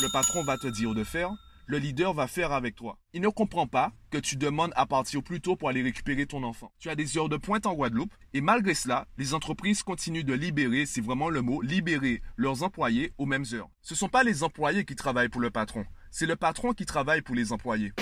Le patron va te dire de faire, le leader va faire avec toi. Il ne comprend pas que tu demandes à partir plus tôt pour aller récupérer ton enfant. Tu as des heures de pointe en Guadeloupe et malgré cela, les entreprises continuent de libérer, c'est vraiment le mot, libérer leurs employés aux mêmes heures. Ce ne sont pas les employés qui travaillent pour le patron, c'est le patron qui travaille pour les employés.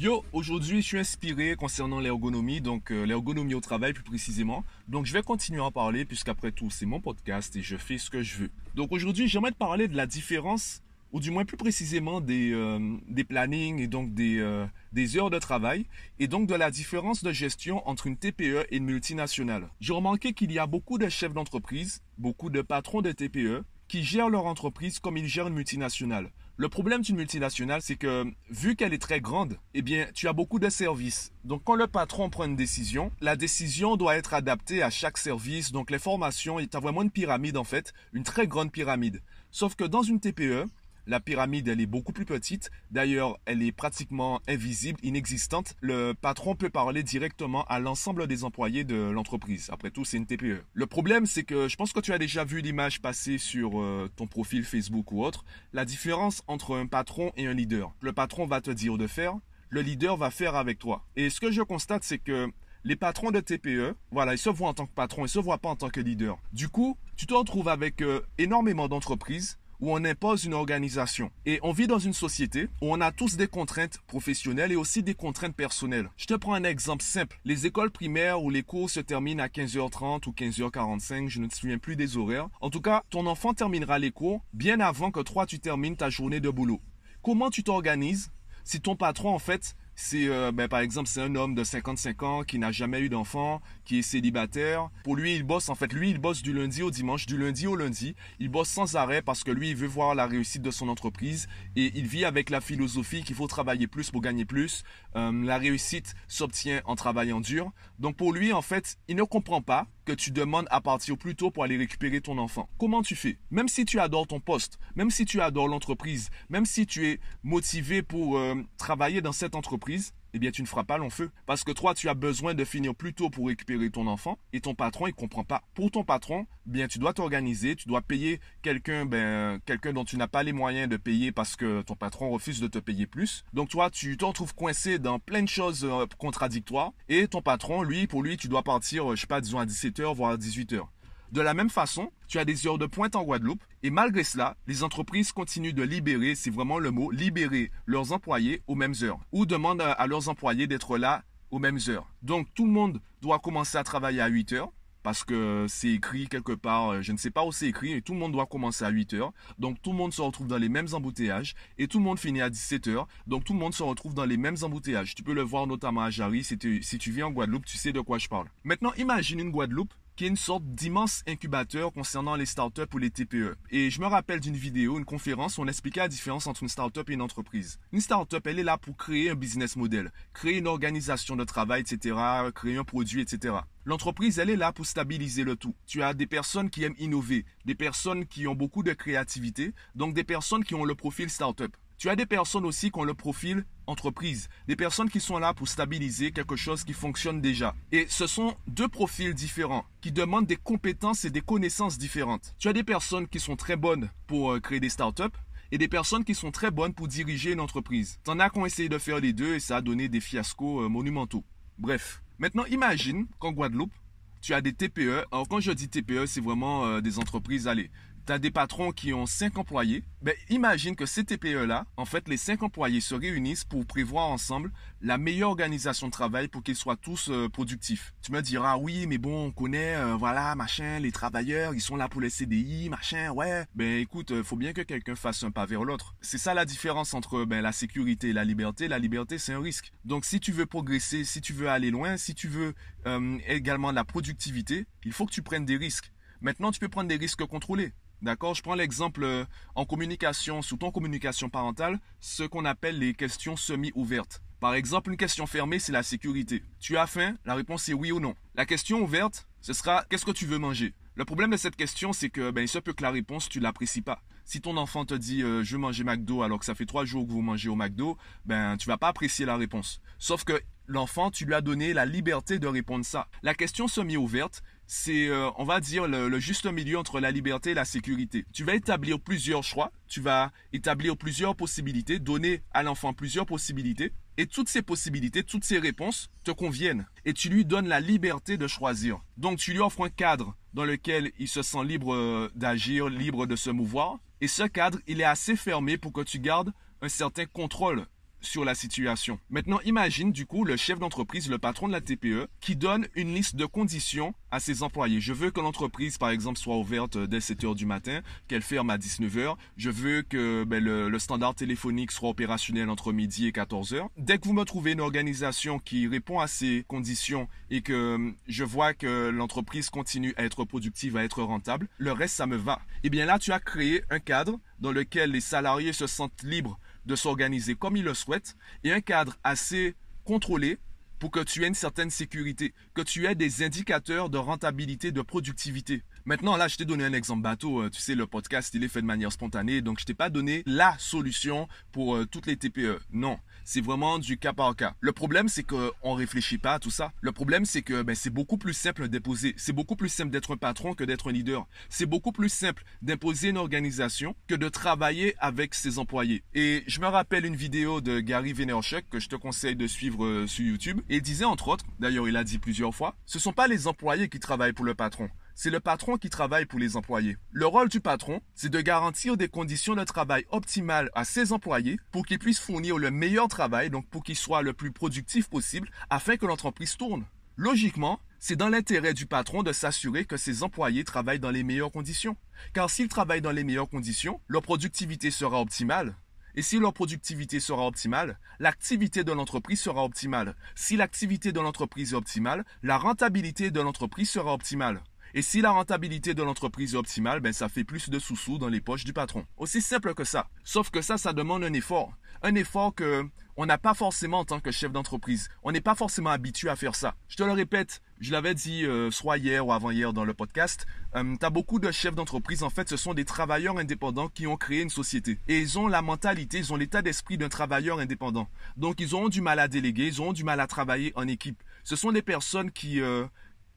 Yo, aujourd'hui je suis inspiré concernant l'ergonomie, donc euh, l'ergonomie au travail plus précisément. Donc je vais continuer à en parler puisqu'après tout c'est mon podcast et je fais ce que je veux. Donc aujourd'hui j'aimerais te parler de la différence, ou du moins plus précisément des, euh, des plannings et donc des, euh, des heures de travail et donc de la différence de gestion entre une TPE et une multinationale. J'ai remarqué qu'il y a beaucoup de chefs d'entreprise, beaucoup de patrons de TPE qui gèrent leur entreprise comme ils gèrent une multinationale. Le problème d'une multinationale, c'est que vu qu'elle est très grande, eh bien, tu as beaucoup de services. Donc, quand le patron prend une décision, la décision doit être adaptée à chaque service. Donc, les formations, tu as vraiment une pyramide en fait, une très grande pyramide. Sauf que dans une TPE, la pyramide, elle est beaucoup plus petite. D'ailleurs, elle est pratiquement invisible, inexistante. Le patron peut parler directement à l'ensemble des employés de l'entreprise. Après tout, c'est une TPE. Le problème, c'est que je pense que tu as déjà vu l'image passer sur euh, ton profil Facebook ou autre. La différence entre un patron et un leader. Le patron va te dire de faire, le leader va faire avec toi. Et ce que je constate, c'est que les patrons de TPE, voilà, ils se voient en tant que patron, ils se voient pas en tant que leader. Du coup, tu te retrouves avec euh, énormément d'entreprises où on impose une organisation. Et on vit dans une société où on a tous des contraintes professionnelles et aussi des contraintes personnelles. Je te prends un exemple simple. Les écoles primaires où les cours se terminent à 15h30 ou 15h45, je ne me souviens plus des horaires. En tout cas, ton enfant terminera les cours bien avant que toi tu termines ta journée de boulot. Comment tu t'organises si ton patron en fait c'est euh, ben, par exemple c'est un homme de 55 ans qui n'a jamais eu d'enfant, qui est célibataire. Pour lui, il bosse en fait, lui il bosse du lundi au dimanche, du lundi au lundi. Il bosse sans arrêt parce que lui il veut voir la réussite de son entreprise et il vit avec la philosophie qu'il faut travailler plus pour gagner plus. Euh, la réussite s'obtient en travaillant dur. Donc pour lui en fait, il ne comprend pas que tu demandes à partir plus tôt pour aller récupérer ton enfant. Comment tu fais? Même si tu adores ton poste, même si tu adores l'entreprise, même si tu es motivé pour euh, travailler dans cette entreprise eh bien tu ne feras pas long feu. Parce que toi, tu as besoin de finir plus tôt pour récupérer ton enfant et ton patron, il comprend pas. Pour ton patron, bien tu dois t'organiser, tu dois payer quelqu'un ben, quelqu'un dont tu n'as pas les moyens de payer parce que ton patron refuse de te payer plus. Donc toi, tu t'en trouves coincé dans plein de choses euh, contradictoires et ton patron, lui, pour lui, tu dois partir, euh, je sais pas, disons à 17h, voire à 18h. De la même façon, tu as des heures de pointe en Guadeloupe et malgré cela, les entreprises continuent de libérer, c'est vraiment le mot, libérer leurs employés aux mêmes heures ou demandent à leurs employés d'être là aux mêmes heures. Donc tout le monde doit commencer à travailler à 8 heures parce que c'est écrit quelque part, euh, je ne sais pas où c'est écrit, et tout le monde doit commencer à 8 heures. Donc tout le monde se retrouve dans les mêmes embouteillages et tout le monde finit à 17 heures. Donc tout le monde se retrouve dans les mêmes embouteillages. Tu peux le voir notamment à Jarry, si tu, si tu vis en Guadeloupe, tu sais de quoi je parle. Maintenant, imagine une Guadeloupe qui est une sorte d'immense incubateur concernant les startups ou les TPE. Et je me rappelle d'une vidéo, une conférence où on expliquait la différence entre une startup et une entreprise. Une startup, elle est là pour créer un business model, créer une organisation de travail, etc., créer un produit, etc. L'entreprise, elle est là pour stabiliser le tout. Tu as des personnes qui aiment innover, des personnes qui ont beaucoup de créativité, donc des personnes qui ont le profil startup. Tu as des personnes aussi qui ont le profil entreprise, des personnes qui sont là pour stabiliser quelque chose qui fonctionne déjà. Et ce sont deux profils différents qui demandent des compétences et des connaissances différentes. Tu as des personnes qui sont très bonnes pour euh, créer des startups et des personnes qui sont très bonnes pour diriger une entreprise. T'en as qui ont essayé de faire les deux et ça a donné des fiascos euh, monumentaux. Bref, maintenant imagine qu'en Guadeloupe, tu as des TPE. Alors quand je dis TPE, c'est vraiment euh, des entreprises, allez, tu as des patrons qui ont 5 employés, ben, imagine que ces TPE-là, en fait, les 5 employés se réunissent pour prévoir ensemble la meilleure organisation de travail pour qu'ils soient tous euh, productifs. Tu me diras, oui, mais bon, on connaît, euh, voilà, machin, les travailleurs, ils sont là pour les CDI, machin, ouais. Ben écoute, il faut bien que quelqu'un fasse un pas vers l'autre. C'est ça la différence entre ben, la sécurité et la liberté. La liberté, c'est un risque. Donc si tu veux progresser, si tu veux aller loin, si tu veux euh, également de la productivité, il faut que tu prennes des risques. Maintenant, tu peux prendre des risques contrôlés. D'accord? Je prends l'exemple euh, en communication, sous ton communication parentale, ce qu'on appelle les questions semi-ouvertes. Par exemple, une question fermée, c'est la sécurité. Tu as faim? La réponse est oui ou non. La question ouverte, ce sera qu'est-ce que tu veux manger? Le problème de cette question, c'est que ben, il se peut que la réponse, tu l'apprécies pas. Si ton enfant te dit euh, je veux manger McDo alors que ça fait trois jours que vous mangez au McDo, ben tu vas pas apprécier la réponse. Sauf que l'enfant, tu lui as donné la liberté de répondre ça. La question semi-ouverte, c'est, euh, on va dire, le, juste milieu entre la liberté et la sécurité. Tu vas établir plusieurs choix, tu vas établir plusieurs possibilités, donner à l'enfant plusieurs possibilités, et toutes ces possibilités, toutes ces réponses te conviennent. Et tu lui donnes la liberté de choisir. Donc tu lui offres un cadre dans lequel il se sent libre euh, d'agir, libre de se mouvoir. Et ce cadre, il est assez fermé pour que tu gardes un certain contrôle sur la situation. Maintenant, imagine du coup le chef d'entreprise, le patron de la TPE, qui donne une liste de conditions à ses employés. Je veux que l'entreprise, par exemple, soit ouverte euh, dès 7 heures du matin, qu'elle ferme à 19 heures. Je veux que ben, le, standard téléphonique soit opérationnel entre midi et 14 heures. Dès que vous me trouvez une organisation qui répond à ces conditions et que euh, je vois que l'entreprise continue à être productive, à être rentable, le reste, ça me va. Et eh bien là, tu as créé un cadre dans lequel les salariés se sentent libres de s'organiser comme il le souhaite et un cadre assez contrôlé pour que tu aies une certaine sécurité, que tu aies des indicateurs de rentabilité, de productivité. Maintenant, là, je t'ai donné un exemple bateau. Euh, tu sais, le podcast, il est fait de manière spontanée, donc je t'ai pas donné la solution pour euh, toutes les TPE. Non c'est vraiment du cas par cas. Le problème, c'est qu'on réfléchit pas à tout ça. Le problème, c'est que ben, c'est beaucoup plus simple d'imposer. C'est beaucoup plus simple d'être un patron que d'être un leader. C'est beaucoup plus simple d'imposer une organisation que de travailler avec ses employés. Et je me rappelle une vidéo de Gary Vaynerchuk que je te conseille de suivre euh, sur YouTube. Et il disait entre autres, d'ailleurs il a dit plusieurs fois, ce sont pas les employés qui travaillent pour le patron c'est le patron qui travaille pour les employés. Le rôle du patron, c'est de garantir des conditions de travail optimales à ses employés pour qu'ils puissent fournir le meilleur travail, donc pour qu'ils soient le plus productifs possible afin que l'entreprise tourne. Logiquement, c'est dans l'intérêt du patron de s'assurer que ses employés travaillent dans les meilleures conditions. Car s'ils travaillent dans les meilleures conditions, leur productivité sera optimale. Et si leur productivité sera optimale, l'activité de l'entreprise sera optimale. Si l'activité de l'entreprise est optimale, la rentabilité de l'entreprise sera optimale. Et si la rentabilité de l'entreprise est optimale, ben ça fait plus de sous-sous dans les poches du patron. Aussi simple que ça. Sauf que ça, ça demande un effort. Un effort que on n'a pas forcément en tant que chef d'entreprise. On n'est pas forcément habitué à faire ça. Je te le répète, je l'avais dit euh, soit hier ou avant-hier dans le podcast, euh, tu as beaucoup de chefs d'entreprise, en fait, ce sont des travailleurs indépendants qui ont créé une société. Et ils ont la mentalité, ils ont l'état d'esprit d'un travailleur indépendant. Donc, ils ont du mal à déléguer, ils ont du mal à travailler en équipe. Ce sont des personnes qui... Euh,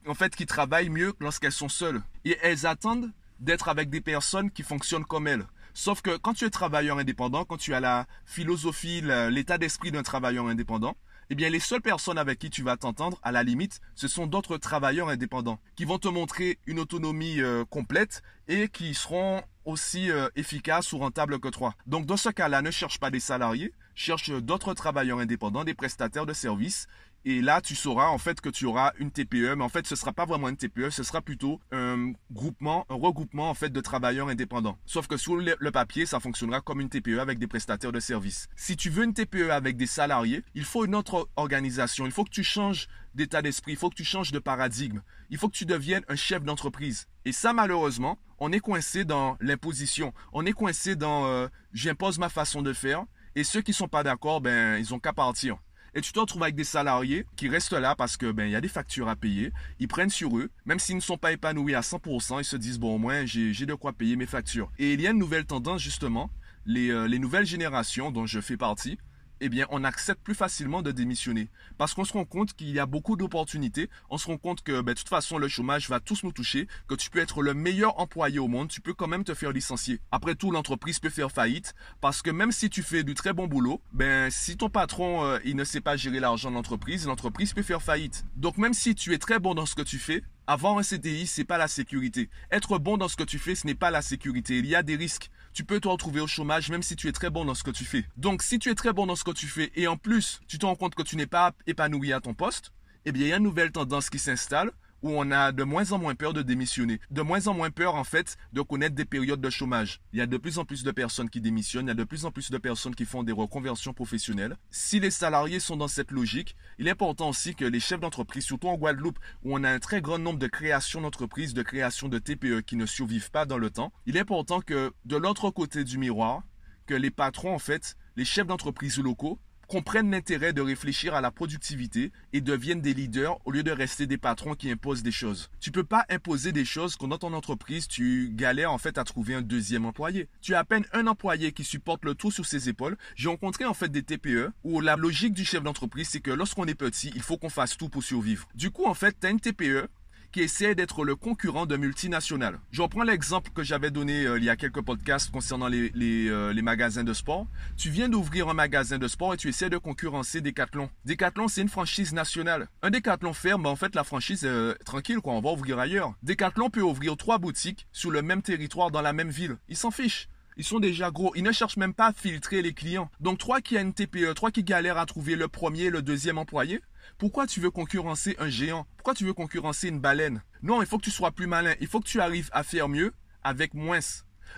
en fait, qui travaillent mieux lorsqu'elles sont seules. Et elles attendent d'être avec des personnes qui fonctionnent comme elles. Sauf que quand tu es travailleur indépendant, quand tu as la philosophie, l'état d'esprit d'un travailleur indépendant, eh bien, les seules personnes avec qui tu vas t'entendre, à la limite, ce sont d'autres travailleurs indépendants qui vont te montrer une autonomie euh, complète et qui seront aussi euh, efficaces ou rentables que toi. Donc, dans ce cas-là, ne cherche pas des salariés, cherche d'autres travailleurs indépendants, des prestataires de services et là, tu sauras en fait que tu auras une TPE, mais en fait, ce sera pas vraiment une TPE, ce sera plutôt un groupement, un regroupement en fait de travailleurs indépendants. Sauf que sur le papier, ça fonctionnera comme une TPE avec des prestataires de services. Si tu veux une TPE avec des salariés, il faut une autre organisation. Il faut que tu changes d'état d'esprit, il faut que tu changes de paradigme. Il faut que tu deviennes un chef d'entreprise. Et ça, malheureusement, on est coincé dans l'imposition. On est coincé dans euh, j'impose ma façon de faire. Et ceux qui sont pas d'accord, ben, ils ont qu'à partir et tu te retrouves avec des salariés qui restent là parce que ben il y a des factures à payer, ils prennent sur eux, même s'ils ne sont pas épanouis à 100%, ils se disent bon au moins j'ai de quoi payer mes factures. Et il y a une nouvelle tendance justement, les, euh, les nouvelles générations dont je fais partie, eh bien, on accepte plus facilement de démissionner. Parce qu'on se rend compte qu'il y a beaucoup d'opportunités. On se rend compte que, ben, de toute façon, le chômage va tous nous toucher, que tu peux être le meilleur employé au monde, tu peux quand même te faire licencier. Après tout, l'entreprise peut faire faillite, parce que même si tu fais du très bon boulot, ben, si ton patron, euh, ne sait pas gérer l'argent de l'entreprise, l'entreprise peut faire faillite. Donc, même si tu es très bon dans ce que tu fais, avoir un CDI, c'est pas la sécurité. Être bon dans ce que tu fais, ce n'est pas la sécurité. Il y a des risques tu peux te retrouver au chômage même si tu es très bon dans ce que tu fais. Donc si tu es très bon dans ce que tu fais et en plus tu te rends compte que tu n'es pas épanoui à ton poste, eh bien il y a une nouvelle tendance qui s'installe où on a de moins en moins peur de démissionner, de moins en moins peur en fait de connaître des périodes de chômage. Il y a de plus en plus de personnes qui démissionnent, il y a de plus en plus de personnes qui font des reconversions professionnelles. Si les salariés sont dans cette logique, il est important aussi que les chefs d'entreprise, surtout en Guadeloupe où on a un très grand nombre de créations d'entreprises, de créations de TPE qui ne survivent pas dans le temps, il est important que de l'autre côté du miroir, que les patrons en fait, les chefs d'entreprise locaux comprennent l'intérêt de réfléchir à la productivité et deviennent des leaders au lieu de rester des patrons qui imposent des choses. Tu peux pas imposer des choses quand dans ton entreprise, tu galères en fait à trouver un deuxième employé. Tu as à peine un employé qui supporte le tout sur ses épaules. J'ai rencontré en fait des TPE où la logique du chef d'entreprise, c'est que lorsqu'on est petit, il faut qu'on fasse tout pour survivre. Du coup, en fait, tu as une TPE qui essaie d'être le concurrent de multinationales. Je reprends l'exemple que j'avais donné euh, il y a quelques podcasts concernant euh, les magasins de sport. Tu viens d'ouvrir un magasin de sport et tu essaies de concurrencer Decathlon. Decathlon, c'est une franchise nationale. Un Decathlon ferme, ben, en fait, la franchise est tranquille, quoi. On va ouvrir ailleurs. Decathlon peut ouvrir trois boutiques sur le même territoire dans la même ville. Ils s'en fichent. Ils sont déjà gros. Ils ne cherchent même pas à filtrer les clients. Donc, toi qui as une TPE, toi qui galères à trouver le premier, le deuxième employé, pourquoi tu veux concurrencer un géant? Pourquoi tu veux concurrencer une baleine? Non, il faut que tu sois plus malin. Il faut que tu arrives à faire mieux avec moins.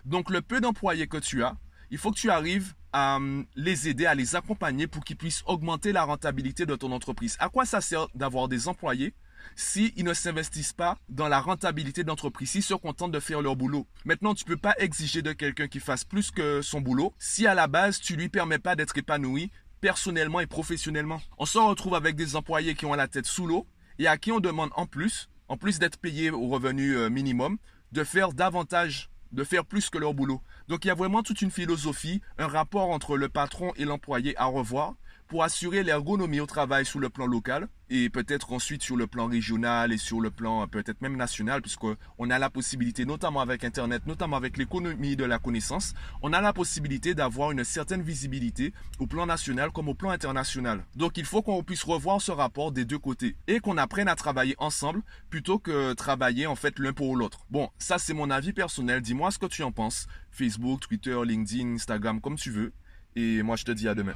Donc, le peu d'employés que tu as, il faut que tu arrives à hum, les aider, à les accompagner pour qu'ils puissent augmenter la rentabilité de ton entreprise. À quoi ça sert d'avoir des employés s'ils ne s'investissent pas dans la rentabilité de l'entreprise, s'ils se contentent de faire leur boulot? Maintenant, tu ne peux pas exiger de quelqu'un qui fasse plus que son boulot si à la base, tu lui permets pas d'être épanoui personnellement et professionnellement. On se retrouve avec des employés qui ont la tête sous l'eau et à qui on demande en plus, en plus d'être payés au revenu euh, minimum, de faire davantage, de faire plus que leur boulot. Donc il y a vraiment toute une philosophie, un rapport entre le patron et l'employé à revoir pour assurer l'ergonomie au travail sur le plan local et peut-être ensuite sur le plan régional et sur le plan peut-être même national puisqu'on a la possibilité, notamment avec Internet, notamment avec l'économie de la connaissance, on a la possibilité d'avoir une certaine visibilité au plan national comme au plan international. Donc il faut qu'on puisse revoir ce rapport des deux côtés et qu'on apprenne à travailler ensemble plutôt que travailler en fait l'un pour l'autre. Bon, ça c'est mon avis personnel, dis-moi ce que tu en penses. Facebook, Twitter, LinkedIn, Instagram, comme tu veux. Et moi je te dis à demain.